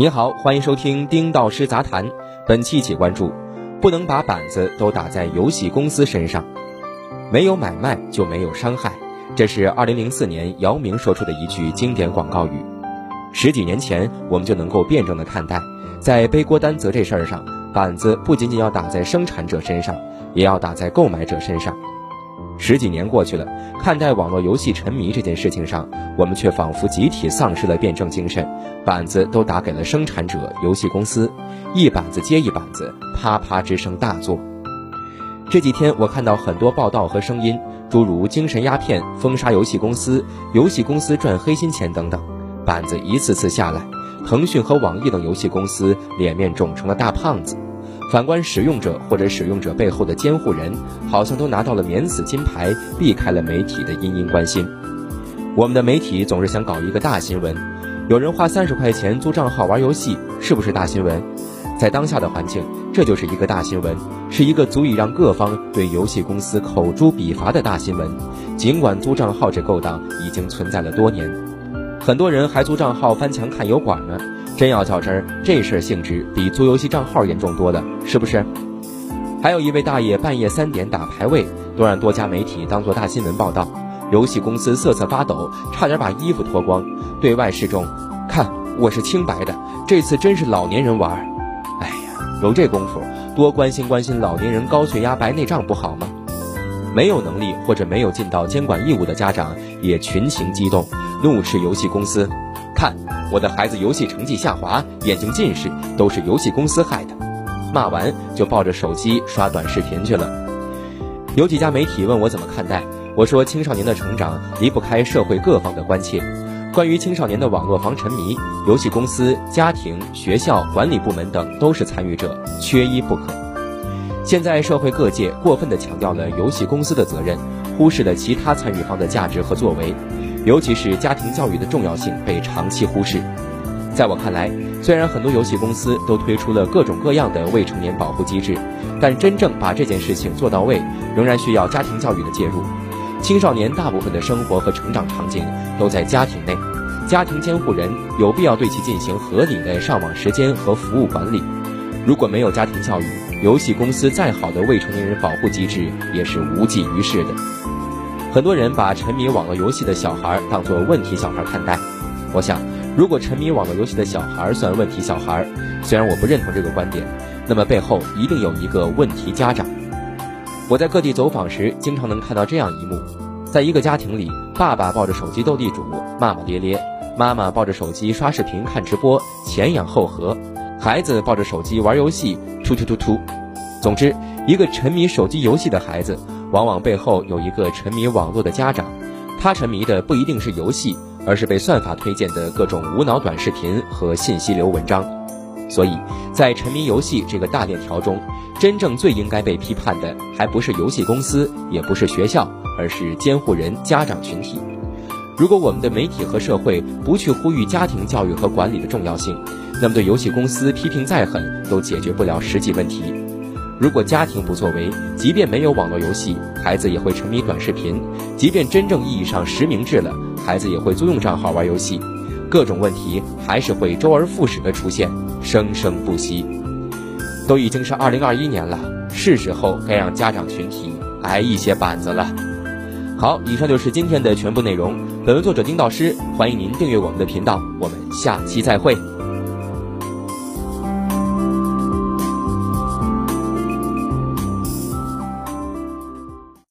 你好，欢迎收听丁道师杂谈。本期请关注：不能把板子都打在游戏公司身上。没有买卖就没有伤害，这是二零零四年姚明说出的一句经典广告语。十几年前，我们就能够辩证的看待，在背锅担责这事儿上，板子不仅仅要打在生产者身上，也要打在购买者身上。十几年过去了，看待网络游戏沉迷这件事情上，我们却仿佛集体丧失了辩证精神，板子都打给了生产者游戏公司，一板子接一板子，啪啪之声大作。这几天我看到很多报道和声音，诸如精神鸦片、封杀游戏公司、游戏公司赚黑心钱等等，板子一次次下来，腾讯和网易等游戏公司脸面肿成了大胖子。反观使用者或者使用者背后的监护人，好像都拿到了免死金牌，避开了媒体的殷殷关心。我们的媒体总是想搞一个大新闻，有人花三十块钱租账号玩游戏，是不是大新闻？在当下的环境，这就是一个大新闻，是一个足以让各方对游戏公司口诛笔伐的大新闻。尽管租账号这勾当已经存在了多年，很多人还租账号翻墙看油管呢。真要较真儿，这事儿性质比租游戏账号严重多了，是不是？还有一位大爷半夜三点打排位，都让多家媒体当做大新闻报道。游戏公司瑟瑟发抖，差点把衣服脱光，对外示众，看我是清白的。这次真是老年人玩。哎呀，有这功夫，多关心关心老年人高血压、白内障不好吗？没有能力或者没有尽到监管义务的家长也群情激动，怒斥游戏公司。看我的孩子游戏成绩下滑，眼睛近视，都是游戏公司害的。骂完就抱着手机刷短视频去了。有几家媒体问我怎么看待，我说青少年的成长离不开社会各方的关切。关于青少年的网络防沉迷，游戏公司、家庭、学校、管理部门等都是参与者，缺一不可。现在社会各界过分地强调了游戏公司的责任，忽视了其他参与方的价值和作为。尤其是家庭教育的重要性被长期忽视。在我看来，虽然很多游戏公司都推出了各种各样的未成年保护机制，但真正把这件事情做到位，仍然需要家庭教育的介入。青少年大部分的生活和成长场景都在家庭内，家庭监护人有必要对其进行合理的上网时间和服务管理。如果没有家庭教育，游戏公司再好的未成年人保护机制也是无济于事的。很多人把沉迷网络游戏的小孩儿当作问题小孩看待，我想，如果沉迷网络游戏的小孩儿算问题小孩儿，虽然我不认同这个观点，那么背后一定有一个问题家长。我在各地走访时，经常能看到这样一幕：在一个家庭里，爸爸抱着手机斗地主，骂骂咧咧；妈妈抱着手机刷视频看直播，前仰后合；孩子抱着手机玩游戏，突突突突。总之，一个沉迷手机游戏的孩子。往往背后有一个沉迷网络的家长，他沉迷的不一定是游戏，而是被算法推荐的各种无脑短视频和信息流文章。所以，在沉迷游戏这个大链条中，真正最应该被批判的，还不是游戏公司，也不是学校，而是监护人、家长群体。如果我们的媒体和社会不去呼吁家庭教育和管理的重要性，那么对游戏公司批评再狠，都解决不了实际问题。如果家庭不作为，即便没有网络游戏，孩子也会沉迷短视频；即便真正意义上实名制了，孩子也会租用账号玩游戏。各种问题还是会周而复始的出现，生生不息。都已经是二零二一年了，是时候该让家长群体挨一些板子了。好，以上就是今天的全部内容。本文作者丁导师，欢迎您订阅我们的频道，我们下期再会。